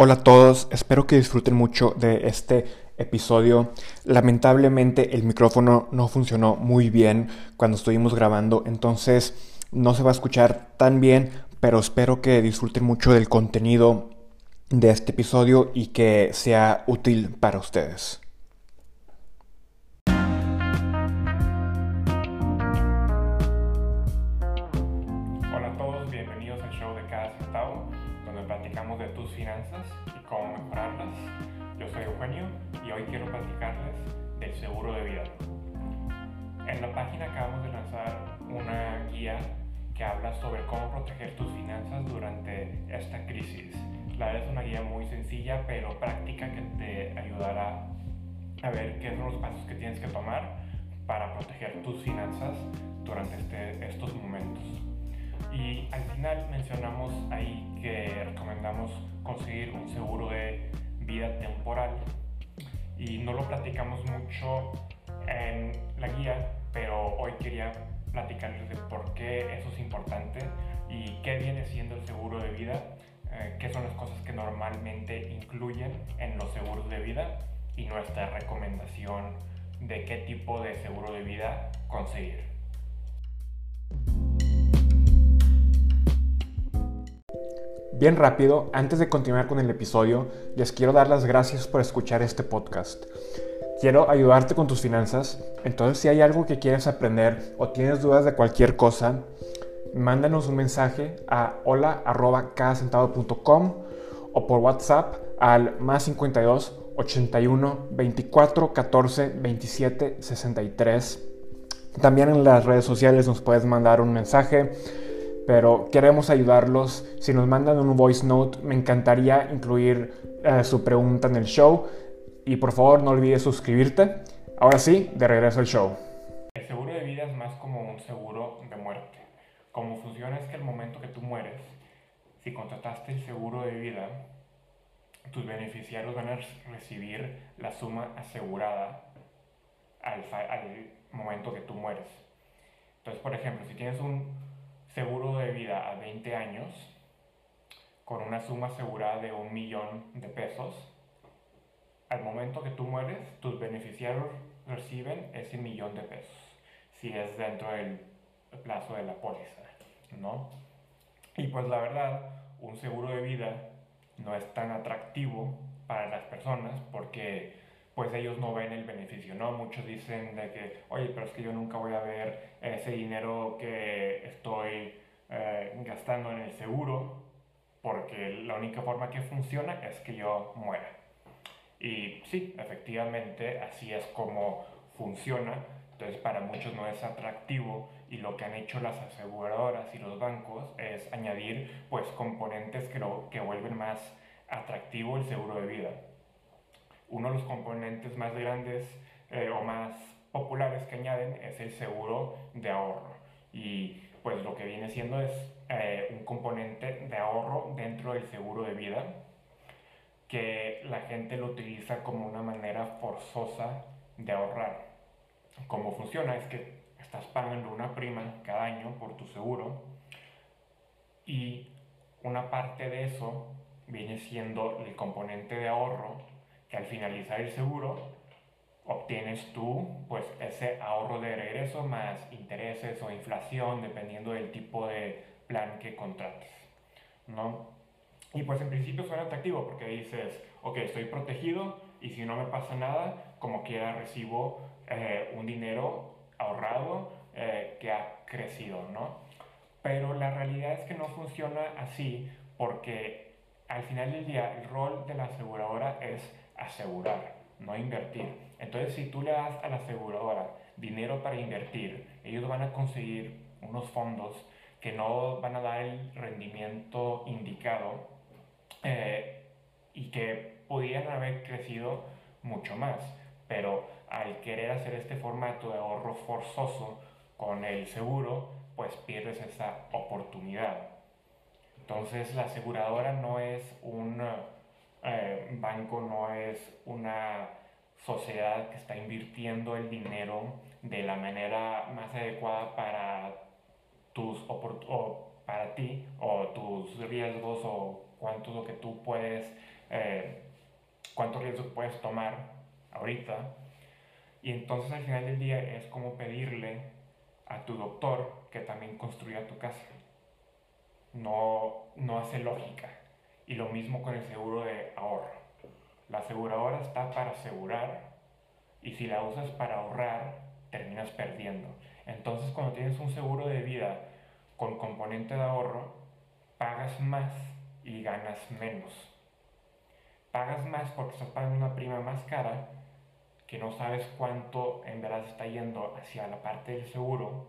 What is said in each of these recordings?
Hola a todos, espero que disfruten mucho de este episodio. Lamentablemente el micrófono no funcionó muy bien cuando estuvimos grabando, entonces no se va a escuchar tan bien, pero espero que disfruten mucho del contenido de este episodio y que sea útil para ustedes. Que habla sobre cómo proteger tus finanzas durante esta crisis. La es una guía muy sencilla pero práctica que te ayudará a ver qué son los pasos que tienes que tomar para proteger tus finanzas durante este, estos momentos. Y al final mencionamos ahí que recomendamos conseguir un seguro de vida temporal y no lo platicamos mucho en la guía, pero hoy quería platicarles de por qué eso es importante y qué viene siendo el seguro de vida, eh, qué son las cosas que normalmente incluyen en los seguros de vida y nuestra recomendación de qué tipo de seguro de vida conseguir. Bien rápido, antes de continuar con el episodio, les quiero dar las gracias por escuchar este podcast. Quiero ayudarte con tus finanzas. Entonces, si hay algo que quieres aprender o tienes dudas de cualquier cosa, mándanos un mensaje a hola.com o por WhatsApp al más 52 81 24 14 27 63. También en las redes sociales nos puedes mandar un mensaje, pero queremos ayudarlos. Si nos mandan un voice note, me encantaría incluir eh, su pregunta en el show y por favor no olvides suscribirte. Ahora sí, de regreso al show. El seguro de vida es más como un seguro de muerte. Como funciona es que el momento que tú mueres, si contrataste el seguro de vida, tus beneficiarios van a recibir la suma asegurada al, al momento que tú mueres. Entonces, por ejemplo, si tienes un seguro de vida a 20 años, con una suma asegurada de un millón de pesos, al momento que tú mueres, tus beneficiarios reciben ese millón de pesos, si es dentro del plazo de la póliza, ¿no? Y pues la verdad, un seguro de vida no es tan atractivo para las personas porque pues ellos no ven el beneficio, ¿no? Muchos dicen de que, oye, pero es que yo nunca voy a ver ese dinero que estoy eh, gastando en el seguro porque la única forma que funciona es que yo muera. Y sí, efectivamente, así es como funciona. Entonces, para muchos no es atractivo y lo que han hecho las aseguradoras y los bancos es añadir pues componentes que, lo, que vuelven más atractivo el seguro de vida. Uno de los componentes más grandes eh, o más populares que añaden es el seguro de ahorro. Y pues lo que viene siendo es eh, un componente de ahorro dentro del seguro de vida que la gente lo utiliza como una manera forzosa de ahorrar. Cómo funciona es que estás pagando una prima cada año por tu seguro y una parte de eso viene siendo el componente de ahorro que al finalizar el seguro obtienes tú pues ese ahorro de regreso más intereses o inflación dependiendo del tipo de plan que contrates, ¿no? Y pues en principio suena atractivo porque dices, ok, estoy protegido y si no me pasa nada, como quiera recibo eh, un dinero ahorrado eh, que ha crecido, ¿no? Pero la realidad es que no funciona así porque al final del día el rol de la aseguradora es asegurar, no invertir. Entonces si tú le das a la aseguradora dinero para invertir, ellos van a conseguir unos fondos que no van a dar el rendimiento indicado eh, y que podían haber crecido mucho más, pero al querer hacer este formato de ahorro forzoso con el seguro, pues pierdes esa oportunidad. Entonces la aseguradora no es un eh, banco, no es una sociedad que está invirtiendo el dinero de la manera más adecuada para tus o para ti o tus riesgos o cuánto lo que tú puedes eh, cuánto riesgo puedes tomar ahorita. Y entonces al final del día es como pedirle a tu doctor que también construya tu casa. No, no hace lógica. Y lo mismo con el seguro de ahorro. La aseguradora está para asegurar y si la usas para ahorrar, terminas perdiendo. Entonces cuando tienes un seguro de vida con componente de ahorro, pagas más y ganas menos. Pagas más porque estás pagando una prima más cara que no sabes cuánto en verdad está yendo hacia la parte del seguro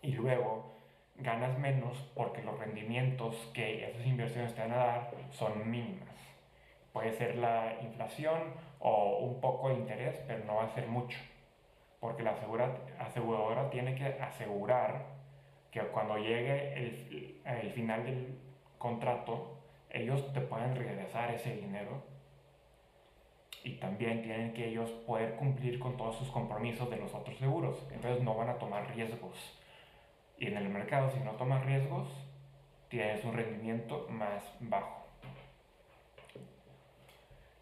y luego ganas menos porque los rendimientos que esas inversiones te van a dar son mínimas. Puede ser la inflación o un poco de interés, pero no va a ser mucho. Porque la aseguradora tiene que asegurar que cuando llegue el, el final del contrato, ellos te pueden regresar ese dinero y también tienen que ellos poder cumplir con todos sus compromisos de los otros seguros. Entonces no van a tomar riesgos. Y en el mercado, si no tomas riesgos, tienes un rendimiento más bajo.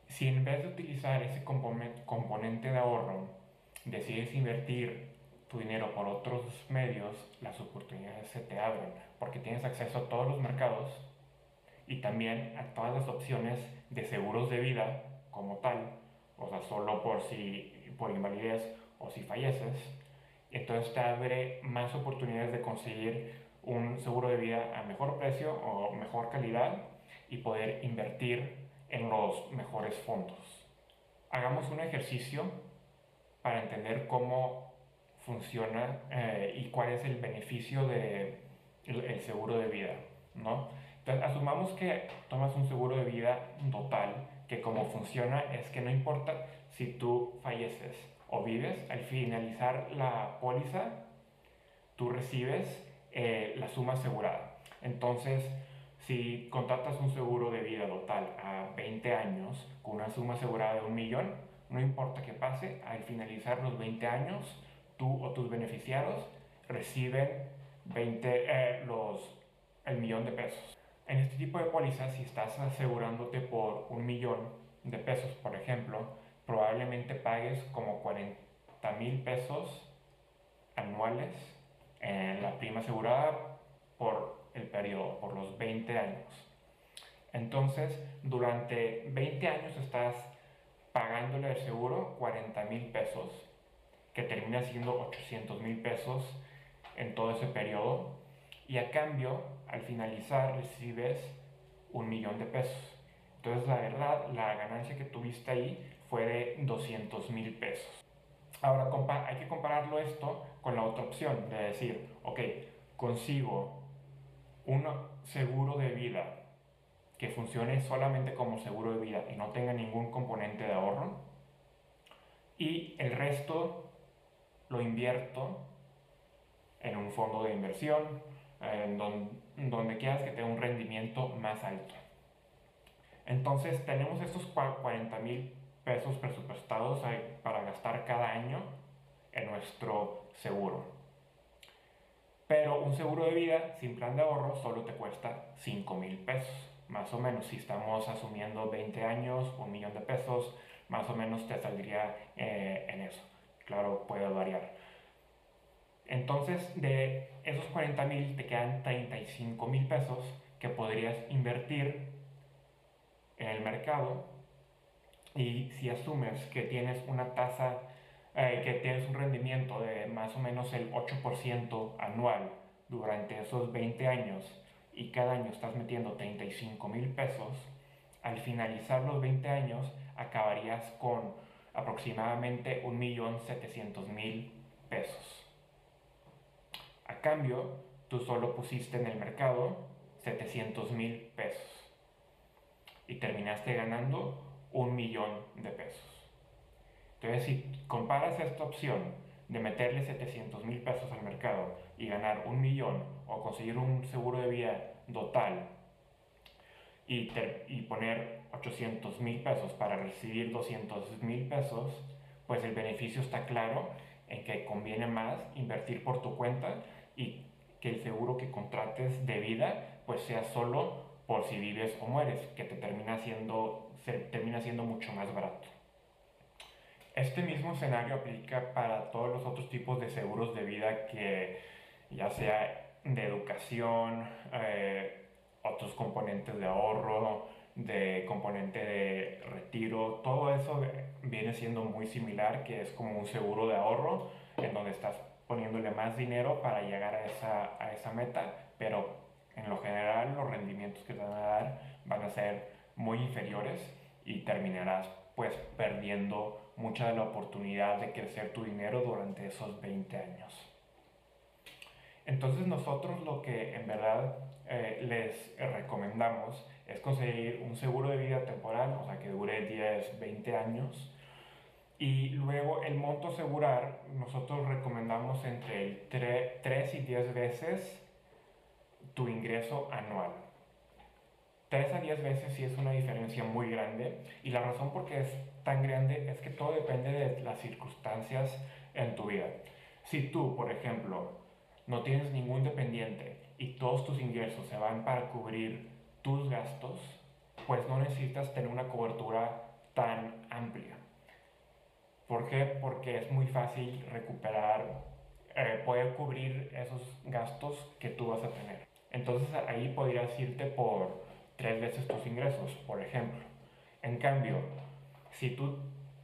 Si en vez de utilizar ese componente de ahorro, decides invertir tu dinero por otros medios, las oportunidades se te abren, porque tienes acceso a todos los mercados y también a todas las opciones de seguros de vida como tal, o sea, solo por si por invalidez o si falleces. Entonces te abre más oportunidades de conseguir un seguro de vida a mejor precio o mejor calidad y poder invertir en los mejores fondos. Hagamos un ejercicio para entender cómo funciona eh, y cuál es el beneficio del de el seguro de vida, ¿no? Entonces, asumamos que tomas un seguro de vida total, que como funciona es que no importa si tú falleces o vives, al finalizar la póliza, tú recibes eh, la suma asegurada. Entonces, si contratas un seguro de vida total a 20 años con una suma asegurada de un millón, no importa qué pase, al finalizar los 20 años, tú o tus beneficiados reciben 20, eh, los, el millón de pesos. En este tipo de pólizas, si estás asegurándote por un millón de pesos, por ejemplo, probablemente pagues como 40 mil pesos anuales en la prima asegurada por el periodo, por los 20 años. Entonces, durante 20 años estás pagándole al seguro 40 mil pesos que termina siendo 800 mil pesos en todo ese periodo y a cambio al finalizar recibes un millón de pesos. Entonces la verdad la ganancia que tuviste ahí fue de 200 mil pesos. Ahora hay que compararlo esto con la otra opción de decir, ok, consigo un seguro de vida que funcione solamente como seguro de vida y no tenga ningún componente de ahorro y el resto lo invierto en un fondo de inversión, en donde, quieras que tenga un rendimiento más alto. Entonces tenemos estos 40 mil pesos presupuestados para gastar cada año en nuestro seguro. Pero un seguro de vida sin plan de ahorro solo te cuesta 5 mil pesos. Más o menos, si estamos asumiendo 20 años, un millón de pesos, más o menos te saldría eh, en eso. Claro, puede variar. Entonces, de esos 40 mil te quedan 35 mil pesos que podrías invertir en el mercado. Y si asumes que tienes una tasa, eh, que tienes un rendimiento de más o menos el 8% anual durante esos 20 años y cada año estás metiendo 35 mil pesos, al finalizar los 20 años acabarías con aproximadamente 1.700.000 pesos. A cambio, tú solo pusiste en el mercado 700.000 pesos y terminaste ganando un millón de pesos. Entonces, si comparas esta opción de meterle 700 mil pesos al mercado y ganar un millón o conseguir un seguro de vida total y, y poner 800 mil pesos para recibir 200 mil pesos, pues el beneficio está claro en que conviene más invertir por tu cuenta y que el seguro que contrates de vida pues sea solo por si vives o mueres, que te termina siendo, termina siendo mucho más barato. Este mismo escenario aplica para todos los otros tipos de seguros de vida que ya sea de educación, eh, otros componentes de ahorro, de componente de retiro, todo eso viene siendo muy similar, que es como un seguro de ahorro, en donde estás poniéndole más dinero para llegar a esa, a esa meta, pero en lo general los rendimientos que te van a dar van a ser muy inferiores y terminarás pues perdiendo mucha de la oportunidad de crecer tu dinero durante esos 20 años. Entonces nosotros lo que en verdad eh, les recomendamos es conseguir un seguro de vida temporal, o sea que dure 10, 20 años. Y luego el monto asegurar, nosotros recomendamos entre 3 y 10 veces tu ingreso anual. 3 a 10 veces sí es una diferencia muy grande y la razón por qué es tan grande es que todo depende de las circunstancias en tu vida. Si tú, por ejemplo, no tienes ningún dependiente y todos tus ingresos se van para cubrir tus gastos, pues no necesitas tener una cobertura tan amplia. ¿Por qué? Porque es muy fácil recuperar, eh, poder cubrir esos gastos que tú vas a tener. Entonces ahí podrías irte por tres veces tus ingresos, por ejemplo. En cambio, si tú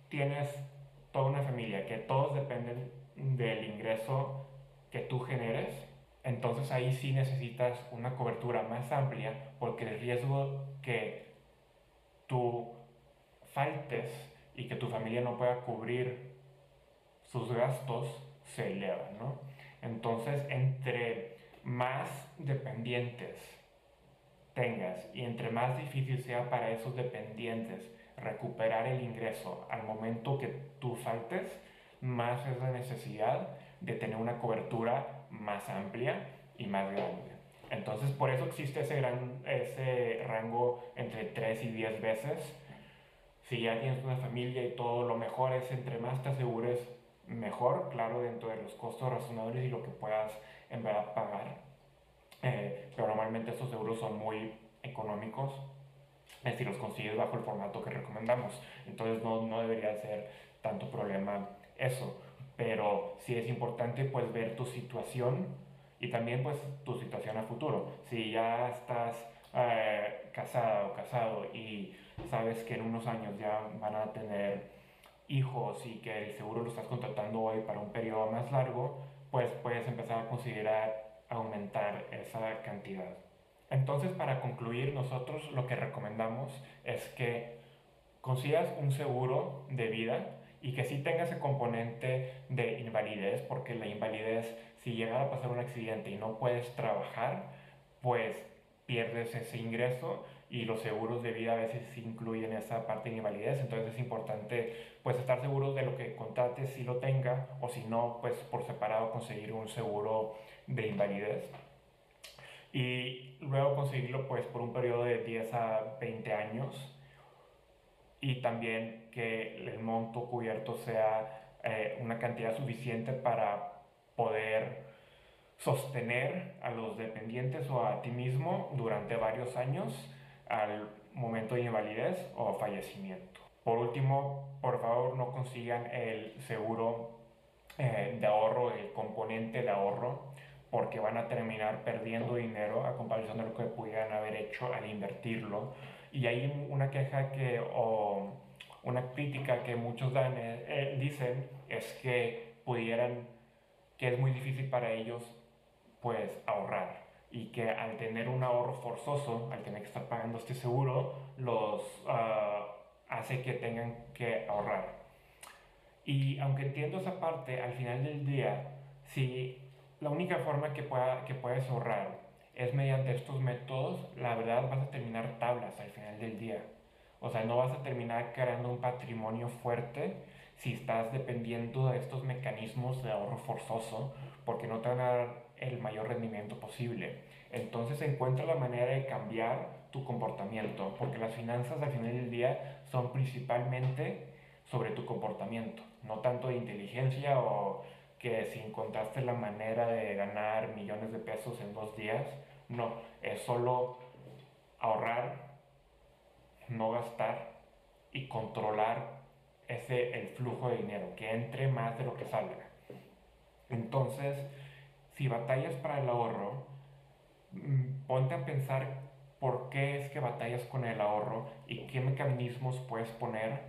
tienes toda una familia que todos dependen del ingreso que tú generes, entonces ahí sí necesitas una cobertura más amplia porque el riesgo que tú faltes y que tu familia no pueda cubrir sus gastos se eleva, ¿no? Entonces, entre más dependientes tengas y entre más difícil sea para esos dependientes recuperar el ingreso al momento que tú faltes, más es la necesidad de tener una cobertura más amplia y más grande. Entonces, por eso existe ese, gran, ese rango entre 3 y 10 veces. Si ya tienes una familia y todo, lo mejor es entre más te asegures, mejor, claro, dentro de los costos razonables y lo que puedas en verdad pagar. Eh, pero normalmente estos seguros son muy económicos si los consigues bajo el formato que recomendamos. Entonces no, no debería ser tanto problema eso pero sí es importante pues ver tu situación y también pues tu situación a futuro. Si ya estás eh, casada o casado y sabes que en unos años ya van a tener hijos y que el seguro lo estás contratando hoy para un periodo más largo, pues puedes empezar a considerar aumentar esa cantidad. Entonces, para concluir, nosotros lo que recomendamos es que consigas un seguro de vida y que sí tenga ese componente de invalidez, porque la invalidez, si llega a pasar un accidente y no puedes trabajar, pues pierdes ese ingreso y los seguros de vida a veces incluyen esa parte de invalidez, entonces es importante pues estar seguro de lo que contrates si lo tenga o si no pues por separado conseguir un seguro de invalidez. Y luego conseguirlo pues por un periodo de 10 a 20 años. Y también que el monto cubierto sea eh, una cantidad suficiente para poder sostener a los dependientes o a ti mismo durante varios años al momento de invalidez o fallecimiento. Por último, por favor no consigan el seguro eh, de ahorro, el componente de ahorro, porque van a terminar perdiendo dinero a comparación de lo que pudieran haber hecho al invertirlo y hay una queja que, o una crítica que muchos dan, eh, eh, dicen es que pudieran, que es muy difícil para ellos pues ahorrar y que al tener un ahorro forzoso, al tener que estar pagando este seguro, los uh, hace que tengan que ahorrar. Y aunque entiendo esa parte, al final del día, si la única forma que, pueda, que puedes ahorrar es mediante estos métodos, la verdad vas a terminar tablas al final del día. O sea, no vas a terminar creando un patrimonio fuerte si estás dependiendo de estos mecanismos de ahorro forzoso porque no te van a dar el mayor rendimiento posible. Entonces encuentra la manera de cambiar tu comportamiento porque las finanzas al final del día son principalmente sobre tu comportamiento, no tanto de inteligencia o que si encontraste la manera de ganar millones de pesos en dos días, no, es solo ahorrar, no gastar y controlar ese el flujo de dinero, que entre más de lo que salga. Entonces, si batallas para el ahorro, mm, ponte a pensar por qué es que batallas con el ahorro y qué mecanismos puedes poner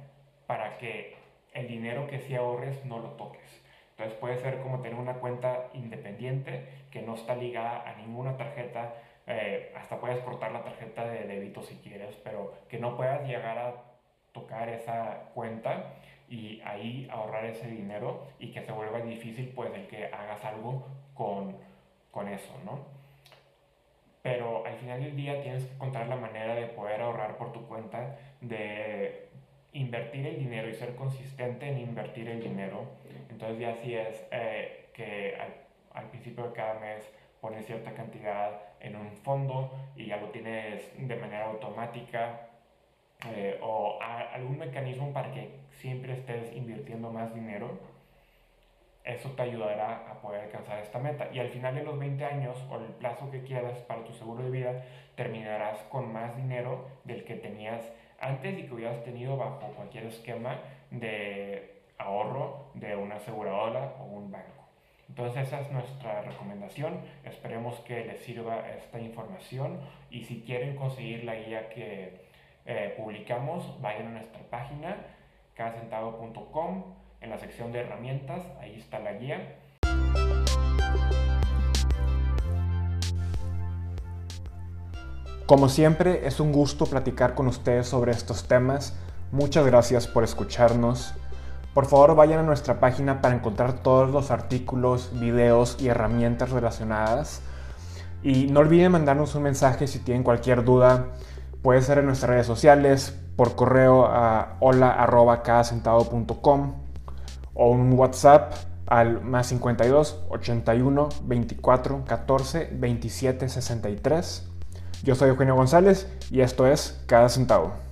para que el dinero que sí ahorres no lo toques. Entonces puede ser como tener una cuenta independiente que no está ligada a ninguna tarjeta, eh, hasta puedes cortar la tarjeta de débito si quieres, pero que no puedas llegar a tocar esa cuenta y ahí ahorrar ese dinero y que se vuelva difícil pues el que hagas algo con, con eso, ¿no? Pero al final del día tienes que encontrar la manera de poder ahorrar por tu cuenta, de invertir el dinero y ser consistente en invertir el dinero. Entonces ya si es eh, que al, principio de cada mes pones cierta cantidad en un fondo y ya lo tienes de manera automática eh, o algún mecanismo para que siempre estés invirtiendo más dinero, eso te ayudará a poder alcanzar esta meta. Y al final de los 20 años o el plazo que quieras para tu seguro de vida, terminarás con más dinero del que tenías antes y que hubieras tenido bajo cualquier esquema de ahorro de una aseguradora o un banco. Entonces esa es nuestra recomendación. Esperemos que les sirva esta información y si quieren conseguir la guía que eh, publicamos, vayan a nuestra página cadacentavo.com en la sección de herramientas, ahí está la guía. Como siempre, es un gusto platicar con ustedes sobre estos temas. Muchas gracias por escucharnos. Por favor, vayan a nuestra página para encontrar todos los artículos, videos y herramientas relacionadas. Y no olviden mandarnos un mensaje si tienen cualquier duda. Puede ser en nuestras redes sociales, por correo a hola.cadacentavo.com o un WhatsApp al más 52 81 24 14 27 63. Yo soy Eugenio González y esto es Cada Centavo.